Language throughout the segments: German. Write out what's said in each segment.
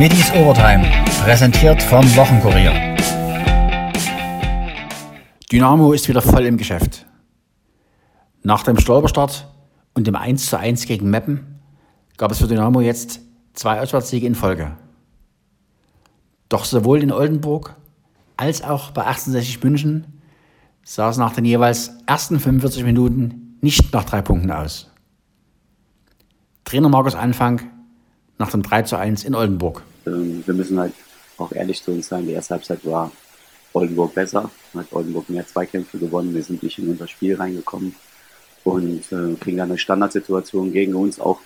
Middies Overtime, präsentiert vom Wochenkurier. Dynamo ist wieder voll im Geschäft. Nach dem Stolperstart und dem 1:1 gegen Meppen gab es für Dynamo jetzt zwei Auswärtssiege in Folge. Doch sowohl in Oldenburg als auch bei 1860 München sah es nach den jeweils ersten 45 Minuten nicht nach drei Punkten aus. Trainer Markus Anfang nach dem 3 zu 1 in Oldenburg. Ähm, wir müssen halt auch ehrlich zu uns sein, die erste Halbzeit war Oldenburg besser, hat Oldenburg mehr Zweikämpfe gewonnen, wir sind nicht in unser Spiel reingekommen und äh, kriegen dann eine Standardsituation gegen uns, auch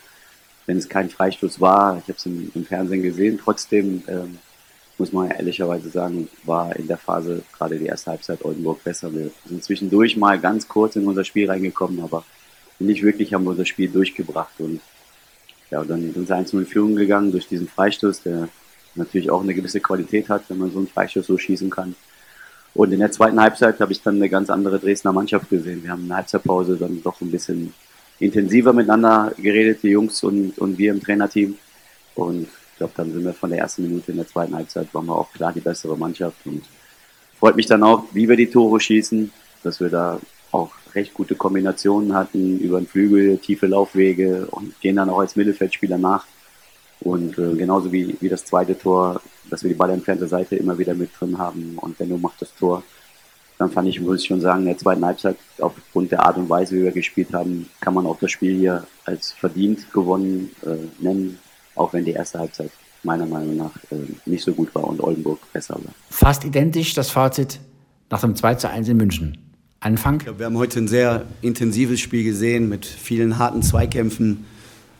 wenn es kein Freistoß war. Ich habe es im, im, Fernsehen gesehen. Trotzdem ähm, muss man ehrlicherweise sagen, war in der Phase gerade die erste Halbzeit Oldenburg besser. Wir sind zwischendurch mal ganz kurz in unser Spiel reingekommen, aber nicht wirklich haben wir unser Spiel durchgebracht und ja, dann sind wir 1-0 in Führung gegangen durch diesen Freistoß, der natürlich auch eine gewisse Qualität hat, wenn man so einen Freistoß so schießen kann. Und in der zweiten Halbzeit habe ich dann eine ganz andere Dresdner Mannschaft gesehen. Wir haben in der Halbzeitpause dann doch ein bisschen intensiver miteinander geredet, die Jungs und, und wir im Trainerteam. Und ich glaube, dann sind wir von der ersten Minute in der zweiten Halbzeit, waren wir auch klar die bessere Mannschaft. Und freut mich dann auch, wie wir die Tore schießen, dass wir da auch recht gute Kombinationen hatten über den Flügel, tiefe Laufwege und gehen dann auch als Mittelfeldspieler nach. Und äh, genauso wie, wie das zweite Tor, dass wir die ballentfernte Seite immer wieder mit drin haben und Benno macht das Tor. Dann fand ich, muss ich schon sagen, in der zweiten Halbzeit, aufgrund der Art und Weise, wie wir gespielt haben, kann man auch das Spiel hier als verdient gewonnen äh, nennen, auch wenn die erste Halbzeit meiner Meinung nach äh, nicht so gut war und Oldenburg besser war. Fast identisch das Fazit nach dem 2 zu 1 in München. Anfang? Glaube, wir haben heute ein sehr intensives Spiel gesehen mit vielen harten Zweikämpfen.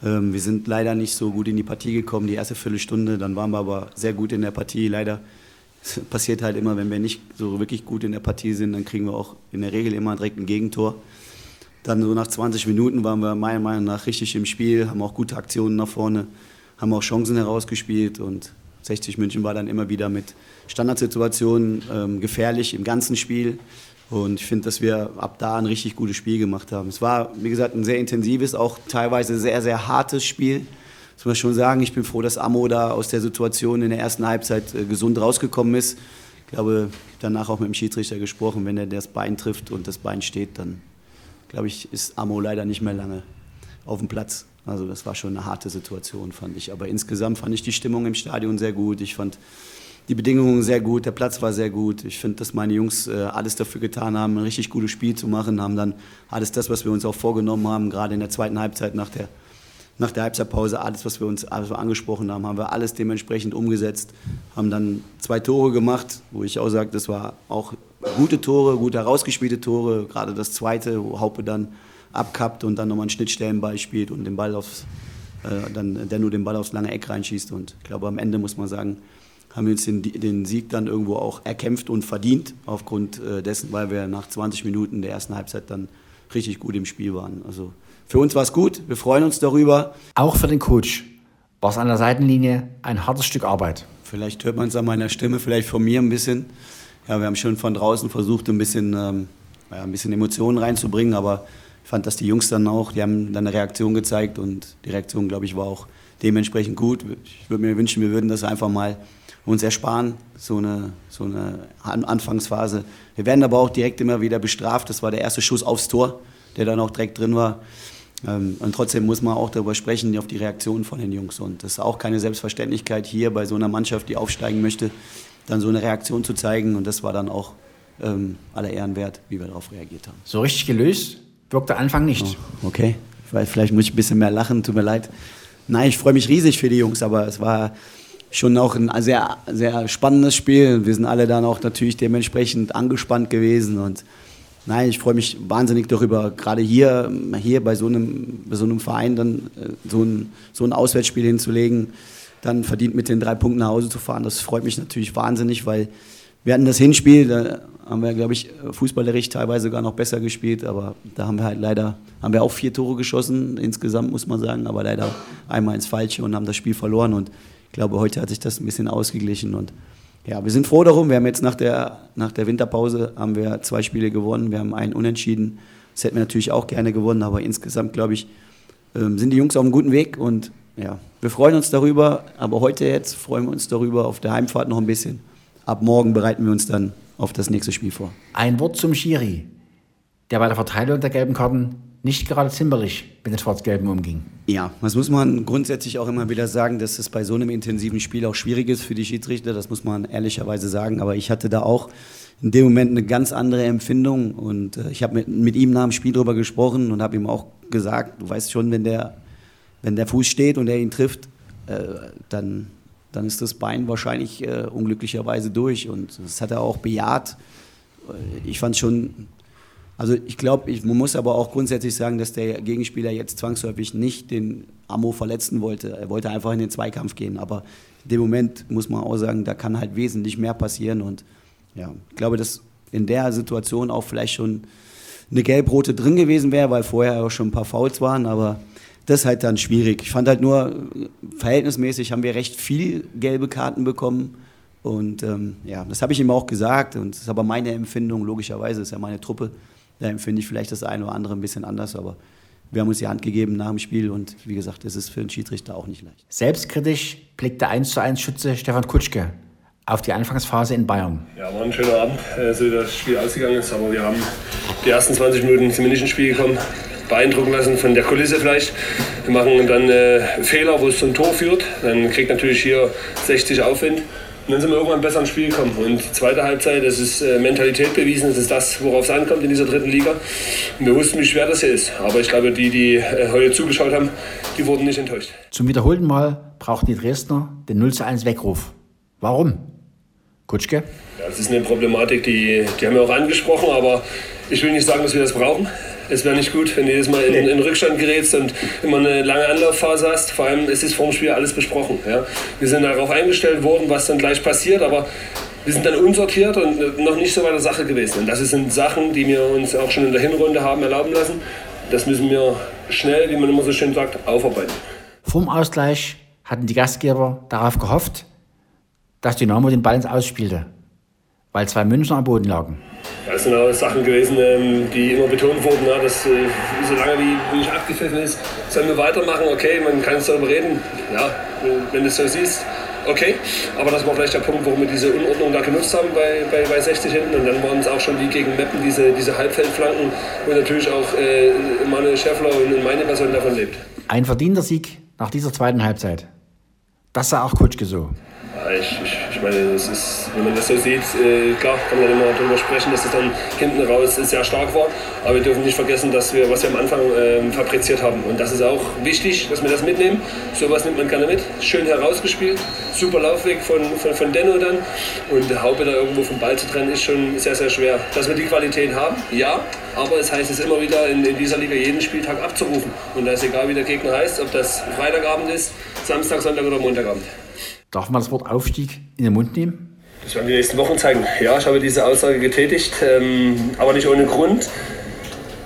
Ähm, wir sind leider nicht so gut in die Partie gekommen, die erste Viertelstunde. Dann waren wir aber sehr gut in der Partie. Leider passiert halt immer, wenn wir nicht so wirklich gut in der Partie sind, dann kriegen wir auch in der Regel immer direkt ein Gegentor. Dann so nach 20 Minuten waren wir meiner Meinung nach richtig im Spiel, haben auch gute Aktionen nach vorne, haben auch Chancen herausgespielt und 60 München war dann immer wieder mit Standardsituationen ähm, gefährlich im ganzen Spiel. Und ich finde, dass wir ab da ein richtig gutes Spiel gemacht haben. Es war, wie gesagt, ein sehr intensives, auch teilweise sehr, sehr hartes Spiel. Das muss man schon sagen. Ich bin froh, dass Amo da aus der Situation in der ersten Halbzeit äh, gesund rausgekommen ist. Ich glaube, danach auch mit dem Schiedsrichter gesprochen, wenn er das Bein trifft und das Bein steht, dann glaube ich, ist Amo leider nicht mehr lange auf dem Platz. Also das war schon eine harte Situation, fand ich. Aber insgesamt fand ich die Stimmung im Stadion sehr gut. Ich fand die Bedingungen sehr gut, der Platz war sehr gut. Ich finde, dass meine Jungs äh, alles dafür getan haben, ein richtig gutes Spiel zu machen, haben dann alles das, was wir uns auch vorgenommen haben, gerade in der zweiten Halbzeit nach der, nach der Halbzeitpause, alles, was wir uns alles angesprochen haben, haben wir alles dementsprechend umgesetzt, haben dann zwei Tore gemacht, wo ich auch sage, das war auch gute Tore, gut herausgespielte Tore, gerade das zweite, wo Haupe dann abkappt und dann nochmal einen Schnittstellenball spielt und den Ball aufs, äh, dann, der nur den Ball aufs lange Eck reinschießt und ich glaube, am Ende muss man sagen, haben wir uns den, den, Sieg dann irgendwo auch erkämpft und verdient, aufgrund äh, dessen, weil wir nach 20 Minuten der ersten Halbzeit dann richtig gut im Spiel waren. Also für uns war es gut, wir freuen uns darüber. Auch für den Coach war es an der Seitenlinie ein hartes Stück Arbeit. Vielleicht hört man es an meiner Stimme, vielleicht von mir ein bisschen. Ja, wir haben schon von draußen versucht, ein bisschen, ähm, ja, ein bisschen Emotionen reinzubringen, aber ich fand, dass die Jungs dann auch, die haben dann eine Reaktion gezeigt und die Reaktion, glaube ich, war auch dementsprechend gut. Ich würde mir wünschen, wir würden das einfach mal uns ersparen, so eine, so eine Anfangsphase. Wir werden aber auch direkt immer wieder bestraft. Das war der erste Schuss aufs Tor, der dann auch direkt drin war. Ähm, und trotzdem muss man auch darüber sprechen, auf die Reaktionen von den Jungs. Und das ist auch keine Selbstverständlichkeit hier bei so einer Mannschaft, die aufsteigen möchte, dann so eine Reaktion zu zeigen. Und das war dann auch ähm, aller Ehren wert, wie wir darauf reagiert haben. So richtig gelöst wirkt der Anfang nicht. Oh, okay, vielleicht muss ich ein bisschen mehr lachen, tut mir leid. Nein, ich freue mich riesig für die Jungs, aber es war schon auch ein sehr, sehr spannendes Spiel. Wir sind alle dann auch natürlich dementsprechend angespannt gewesen und nein, ich freue mich wahnsinnig darüber, gerade hier, hier bei so einem, bei so einem Verein dann äh, so ein, so ein Auswärtsspiel hinzulegen, dann verdient mit den drei Punkten nach Hause zu fahren. Das freut mich natürlich wahnsinnig, weil wir hatten das Hinspiel, da haben wir, glaube ich, fußballerisch teilweise sogar noch besser gespielt, aber da haben wir halt leider, haben wir auch vier Tore geschossen insgesamt, muss man sagen, aber leider einmal ins Falsche und haben das Spiel verloren und glaube, heute hat sich das ein bisschen ausgeglichen und ja, wir sind froh darum. Wir haben jetzt nach der, nach der Winterpause haben wir zwei Spiele gewonnen. Wir haben einen Unentschieden. Das hätten wir natürlich auch gerne gewonnen, aber insgesamt, glaube ich, ähm, sind die Jungs auf einem guten Weg und ja, wir freuen uns darüber, aber heute jetzt freuen wir uns darüber auf der Heimfahrt noch ein bisschen. Ab morgen bereiten wir uns dann auf das nächste Spiel vor. Ein Wort zum Schiri, der bei der Verteilung der gelben Karten nicht gerade zimperlich mit den Schwarz-Gelben umging. Ja, das muss man grundsätzlich auch immer wieder sagen, dass es bei so einem intensiven Spiel auch schwierig ist für die Schiedsrichter, das muss man ehrlicherweise sagen. Aber ich hatte da auch in dem Moment eine ganz andere Empfindung und äh, ich habe mit, mit ihm nach dem Spiel darüber gesprochen und habe ihm auch gesagt, du weißt schon, wenn der, wenn der Fuß steht und er ihn trifft, äh, dann, dann ist das Bein wahrscheinlich äh, unglücklicherweise durch und das hat er auch bejaht. Äh, ich fand schon also ich glaube, man muss aber auch grundsätzlich sagen, dass der Gegenspieler jetzt zwangsläufig nicht den Amo verletzen wollte. Er wollte einfach in den Zweikampf gehen. Aber in dem Moment muss man auch sagen, da kann halt wesentlich mehr passieren. Und ja, ich glaube, dass in der Situation auch vielleicht schon eine gelb-rote drin gewesen wäre, weil vorher auch schon ein paar Fouls waren. Aber das ist halt dann schwierig. Ich fand halt nur, verhältnismäßig haben wir recht viel gelbe Karten bekommen. Und ähm, ja, das habe ich ihm auch gesagt. Und das ist aber meine Empfindung, logischerweise, das ist ja meine Truppe. Da empfinde ich vielleicht das eine oder andere ein bisschen anders, aber wir haben uns die Hand gegeben nach dem Spiel und wie gesagt, es ist für einen Schiedsrichter auch nicht leicht. Selbstkritisch blickt der 1 zu 1 Schütze Stefan Kutschke auf die Anfangsphase in Bayern. Ja, war ein schöner Abend, äh, so wie das Spiel ausgegangen ist, aber wir haben die ersten 20 Minuten sind wir nicht ins Spiel gekommen, beeindrucken lassen von der Kulisse vielleicht. Wir machen dann äh, Fehler, wo es zum Tor führt, dann kriegt natürlich hier 60 Aufwind. Und dann sind wir irgendwann besser ins Spiel gekommen. Und die zweite Halbzeit, das ist äh, Mentalität bewiesen, das ist das, worauf es ankommt in dieser dritten Liga. Und wir wussten, wie schwer das hier ist. Aber ich glaube, die, die äh, heute zugeschaut haben, die wurden nicht enttäuscht. Zum wiederholten Mal brauchten die Dresdner den 0 zu 1 Weckruf. Warum? Kutschke? Ja, das ist eine Problematik, die, die haben wir auch angesprochen, aber ich will nicht sagen, dass wir das brauchen. Es wäre nicht gut, wenn du jedes Mal in, in Rückstand gerätst und immer eine lange Anlaufphase hast. Vor allem ist es vorm Spiel alles besprochen. Ja. Wir sind darauf eingestellt worden, was dann gleich passiert, aber wir sind dann unsortiert und noch nicht so bei der Sache gewesen. Und das sind Sachen, die wir uns auch schon in der Hinrunde haben erlauben lassen. Das müssen wir schnell, wie man immer so schön sagt, aufarbeiten. Vom Ausgleich hatten die Gastgeber darauf gehofft, dass Dynamo den Ball ins Ausspielte, weil zwei Münchner am Boden lagen. Das sind auch Sachen gewesen, ähm, die immer betont wurden, dass äh, solange wie nicht abgepfiffen ist, sollen wir weitermachen. Okay, man kann es darüber reden. Ja, wenn du es so siehst, okay. Aber das war vielleicht der Punkt, warum wir diese Unordnung da genutzt haben bei, bei, bei 60 hinten. Und dann waren es auch schon wie gegen Meppen diese, diese Halbfeldflanken, wo natürlich auch äh, Manuel Schäffler und meine Person davon lebt. Ein verdienter Sieg nach dieser zweiten Halbzeit. Das sah auch Kutschke so. Ich, ich, ich meine, das ist, wenn man das so sieht, äh, klar kann man immer darüber sprechen, dass es dann hinten raus sehr stark war. Aber wir dürfen nicht vergessen, dass wir, was wir am Anfang äh, fabriziert haben. Und das ist auch wichtig, dass wir das mitnehmen. Sowas nimmt man gerne mit. Schön herausgespielt, super Laufweg von, von, von Denno dann. Und der Haube da irgendwo vom Ball zu trennen, ist schon sehr, sehr schwer. Dass wir die Qualität haben, ja. Aber es heißt es immer wieder, in, in dieser Liga jeden Spieltag abzurufen. Und da ist egal, wie der Gegner heißt, ob das Freitagabend ist, Samstag, Sonntag oder Montagabend. Darf man das Wort Aufstieg in den Mund nehmen? Das werden die nächsten Wochen zeigen. Ja, ich habe diese Aussage getätigt, ähm, aber nicht ohne Grund.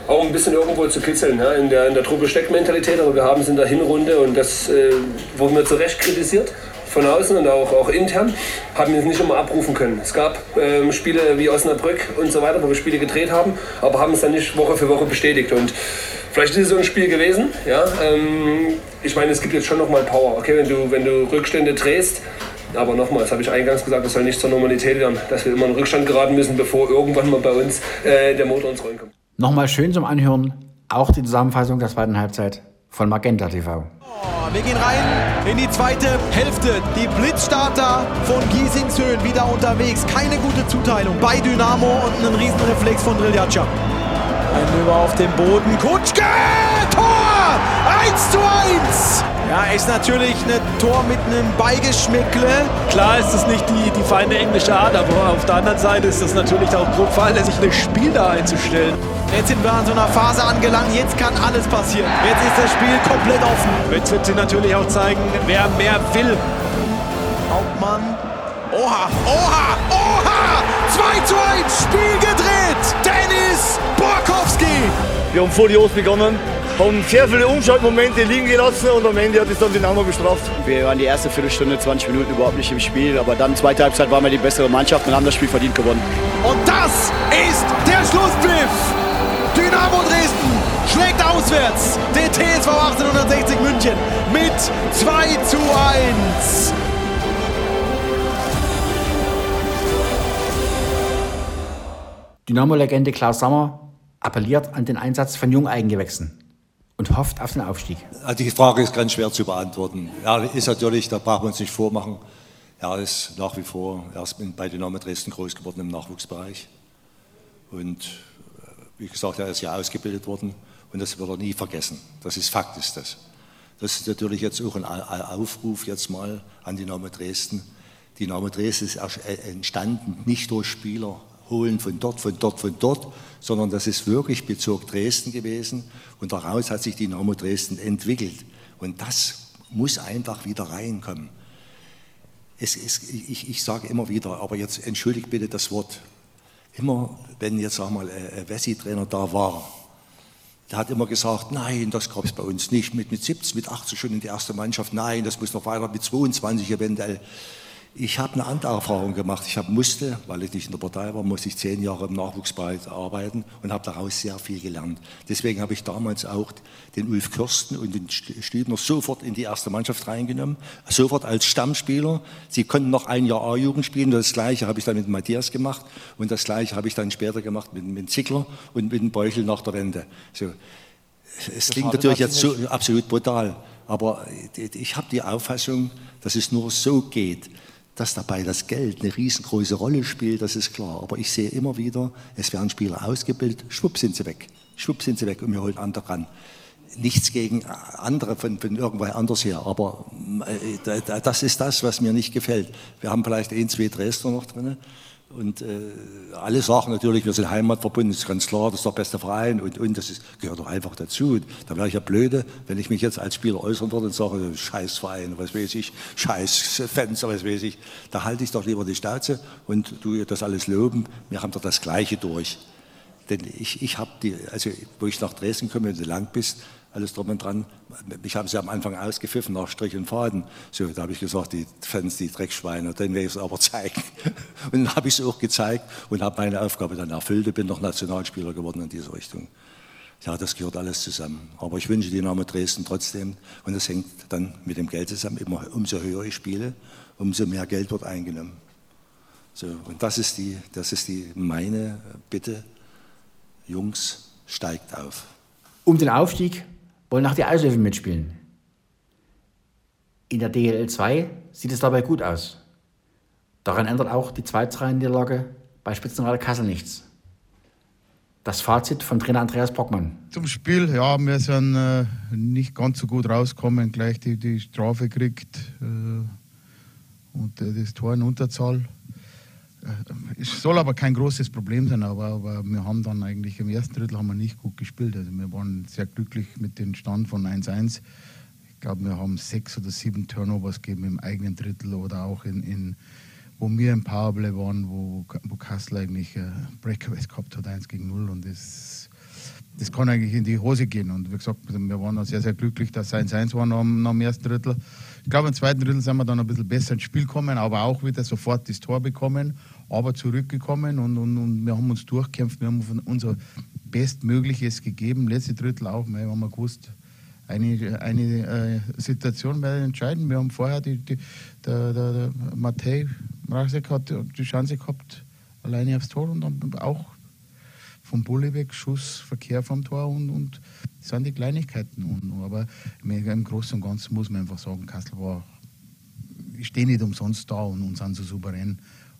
Auch ein bisschen irgendwo zu kitzeln. Ja. In, der, in der Truppe steckt Mentalität, aber wir haben es in der Hinrunde und das äh, wurden wir zu Recht kritisiert von außen und auch, auch intern, haben wir es nicht immer abrufen können. Es gab ähm, Spiele wie Osnabrück und so weiter, wo wir Spiele gedreht haben, aber haben es dann nicht Woche für Woche bestätigt. Und vielleicht ist es so ein Spiel gewesen. Ja? Ähm, ich meine, es gibt jetzt schon nochmal Power. Okay, wenn du, wenn du Rückstände drehst, aber nochmal, das habe ich eingangs gesagt, das soll nicht zur Normalität werden, dass wir immer in Rückstand geraten müssen, bevor irgendwann mal bei uns äh, der Motor ins Rollen kommt. Nochmal schön zum Anhören, auch die Zusammenfassung der zweiten Halbzeit von Magenta TV. Oh, wir gehen rein in die zweite Hälfte. Die Blitzstarter von Giesingshöhen wieder unterwegs. Keine gute Zuteilung bei Dynamo und ein Riesenreflex von Driljaca. Ein Löwer auf dem Boden. Kutschke! Tor! 1 zu 1! Ja, ist natürlich ein Tor mit einem Beigeschmäckle. Klar ist es nicht die, die feine englische Art, aber auf der anderen Seite ist es natürlich auch grob fahrlässig, das Spiel da einzustellen. Jetzt sind wir an so einer Phase angelangt, jetzt kann alles passieren. Jetzt ist das Spiel komplett offen. Jetzt wird sie natürlich auch zeigen, wer mehr will. Hauptmann. Oha, oha, oha! 2 zu 1, Spiel gedreht! Wir haben furios begonnen, haben sehr viele Umschaltmomente liegen gelassen und am Ende hat es dann Dynamo bestraft. Wir waren die erste Viertelstunde, 20 Minuten überhaupt nicht im Spiel, aber dann zweite Halbzeit waren wir die bessere Mannschaft und haben das Spiel verdient gewonnen. Und das ist der Schlusspfiff! Dynamo Dresden schlägt auswärts den TSV 1860 München mit 2 zu 1. Dynamo-Legende Klaus Sammer appelliert an den Einsatz von Jungeigengewächsen und hofft auf den Aufstieg. Die Frage ist ganz schwer zu beantworten. Ja, ist natürlich, da brauchen wir uns nicht vormachen. Er ist nach wie vor, er ist bei Dynamo Dresden groß geworden im Nachwuchsbereich. Und äh, wie gesagt, er ist ja ausgebildet worden und das wird er nie vergessen. Das ist Fakt, ist das. Das ist natürlich jetzt auch ein Aufruf jetzt mal an Dynamo Dresden. Dynamo Dresden ist äh, entstanden nicht durch Spieler, holen von dort, von dort, von dort, sondern das ist wirklich Bezirk Dresden gewesen und daraus hat sich Dynamo Dresden entwickelt. Und das muss einfach wieder reinkommen. Es ist, ich, ich sage immer wieder, aber jetzt entschuldigt bitte das Wort, immer wenn jetzt sag mal ein Wessi-Trainer da war, der hat immer gesagt, nein, das gab es bei uns nicht, mit, mit 17, mit 18 schon in die erste Mannschaft, nein, das muss noch weiter, mit 22 eventuell. Ich habe eine andere Erfahrung gemacht. Ich hab, musste, weil ich nicht in der Partei war, musste ich zehn Jahre im Nachwuchsbereich arbeiten und habe daraus sehr viel gelernt. Deswegen habe ich damals auch den Ulf Kürsten und den Stübner sofort in die erste Mannschaft reingenommen, sofort als Stammspieler. Sie konnten noch ein Jahr A-Jugend spielen. Das Gleiche habe ich dann mit Matthias gemacht und das Gleiche habe ich dann später gemacht mit, mit Zickler und mit dem Beuchel nach der Wende. So. Es klingt natürlich jetzt so absolut brutal, aber ich habe die Auffassung, dass es nur so geht dass dabei das Geld eine riesengroße Rolle spielt, das ist klar. Aber ich sehe immer wieder, es werden Spieler ausgebildet, schwupp sind sie weg. Schwupp sind sie weg und wir holen andere ran. Nichts gegen andere von, von irgendwoher anders her, aber äh, das ist das, was mir nicht gefällt. Wir haben vielleicht ein, zwei Dresdner noch drin, und äh, alle sagen natürlich, wir sind heimatverbunden, ist ganz klar, das ist der beste Verein und, und das ist, gehört doch einfach dazu. Da wäre ich ja blöde, wenn ich mich jetzt als Spieler äußern würde und sage, scheiß Verein, was weiß ich, scheiß Fans, was weiß ich. Da halte ich doch lieber die Stauze und du das alles loben. Wir haben doch das Gleiche durch. Denn ich, ich habe die, also wo ich nach Dresden komme, wenn du lang bist, alles drum und dran. Ich habe sie am Anfang ausgepfiffen nach Strich und Faden. So, da habe ich gesagt, die Fans, die Dreckschweine, dann werde ich es aber zeigen. Und dann habe ich es auch gezeigt und habe meine Aufgabe dann erfüllt und bin noch Nationalspieler geworden in dieser Richtung. Ja, das gehört alles zusammen. Aber ich wünsche Dynamo Dresden trotzdem, und das hängt dann mit dem Geld zusammen, immer, umso höher ich spiele, umso mehr Geld wird eingenommen. So, und das ist, die, das ist die meine Bitte, Jungs, steigt auf. Um den Aufstieg wollen auch die Eislöwen mitspielen. In der DLL 2 sieht es dabei gut aus. Daran ändert auch die Zweitreihenniederlage bei Spitzenreiter Kassel nichts. Das Fazit von Trainer Andreas Brockmann. Zum Spiel, ja, wir sind äh, nicht ganz so gut rausgekommen, gleich die, die Strafe kriegt äh, und äh, das Tor in Unterzahl. Äh, es soll aber kein großes Problem sein, aber, aber, wir haben dann eigentlich im ersten Drittel haben wir nicht gut gespielt. Also wir waren sehr glücklich mit dem Stand von 1-1. Ich glaube, wir haben sechs oder sieben Turnovers gegeben im eigenen Drittel oder auch in, in wo wir im Powerplay waren, wo, wo Kassel eigentlich äh, Breakaways gehabt hat, 1 gegen 0 und das, das kann eigentlich in die Hose gehen. Und wie gesagt, wir waren dann sehr, sehr glücklich, dass es 1-1 war nach, nach dem ersten Drittel. Ich glaube, im zweiten Drittel sind wir dann ein bisschen besser ins Spiel gekommen, aber auch wieder sofort das Tor bekommen, aber zurückgekommen und, und, und wir haben uns durchkämpft. Wir haben unser Bestmögliches gegeben. Letzte Drittel auch, wir haben gewusst, eine, eine äh, Situation werden entscheiden. Wir haben vorher die, die, der, der, der Matej Mrazek hat die Chance gehabt, alleine aufs Tor und dann auch vom Bulle weg, Schuss, Verkehr vom Tor und, und das sind die Kleinigkeiten. Und, aber im Großen und Ganzen muss man einfach sagen, Kassel war, ich stehe nicht umsonst da und, und sind so souverän.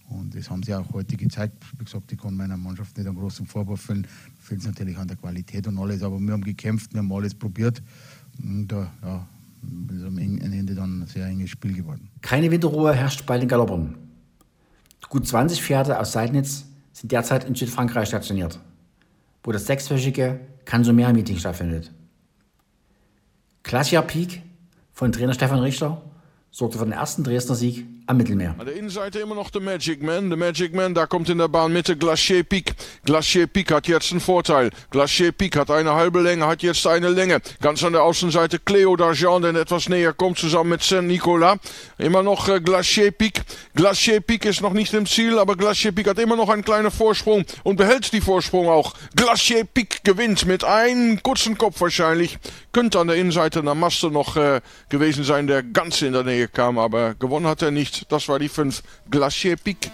Und das haben sie auch heute gezeigt. Wie gesagt, ich kann meiner Mannschaft nicht einen großen Vorwurf füllen. Fehlt es natürlich an der Qualität und alles, aber wir haben gekämpft, wir haben alles probiert. Und äh, ja, ist am Ende dann ein sehr enges Spiel geworden. Keine Winterruhe herrscht bei den Galoppern. Gut 20 Pferde aus Seidnitz sind derzeit in Südfrankreich stationiert wo das sechswöchige Kansumer-Meeting stattfindet. Glacier Peak von Trainer Stefan Richter sorgte für den ersten Dresdner Sieg am Mittelmeer. An der Innenseite immer noch der Magic Man. Der Magic Man, da kommt in der Bahnmitte Glacier Peak. Glacier Peak hat jetzt einen Vorteil. Glacier Peak hat eine halbe Länge, hat jetzt eine Länge. Ganz an der Außenseite Cleo D'Argent, der etwas näher kommt, zusammen mit Saint-Nicolas. Immer noch äh, Glacier Peak. Glacier Peak ist noch nicht im Ziel, aber Glacier Peak hat immer noch einen kleinen Vorsprung und behält die Vorsprung auch. Glacier Peak gewinnt mit einem kurzen Kopf wahrscheinlich. Könnte an der Innenseite der Maste noch äh, gewesen sein, der ganz in der Nähe kam, aber gewonnen hat er nicht. Das war die 5 Glacier Peak.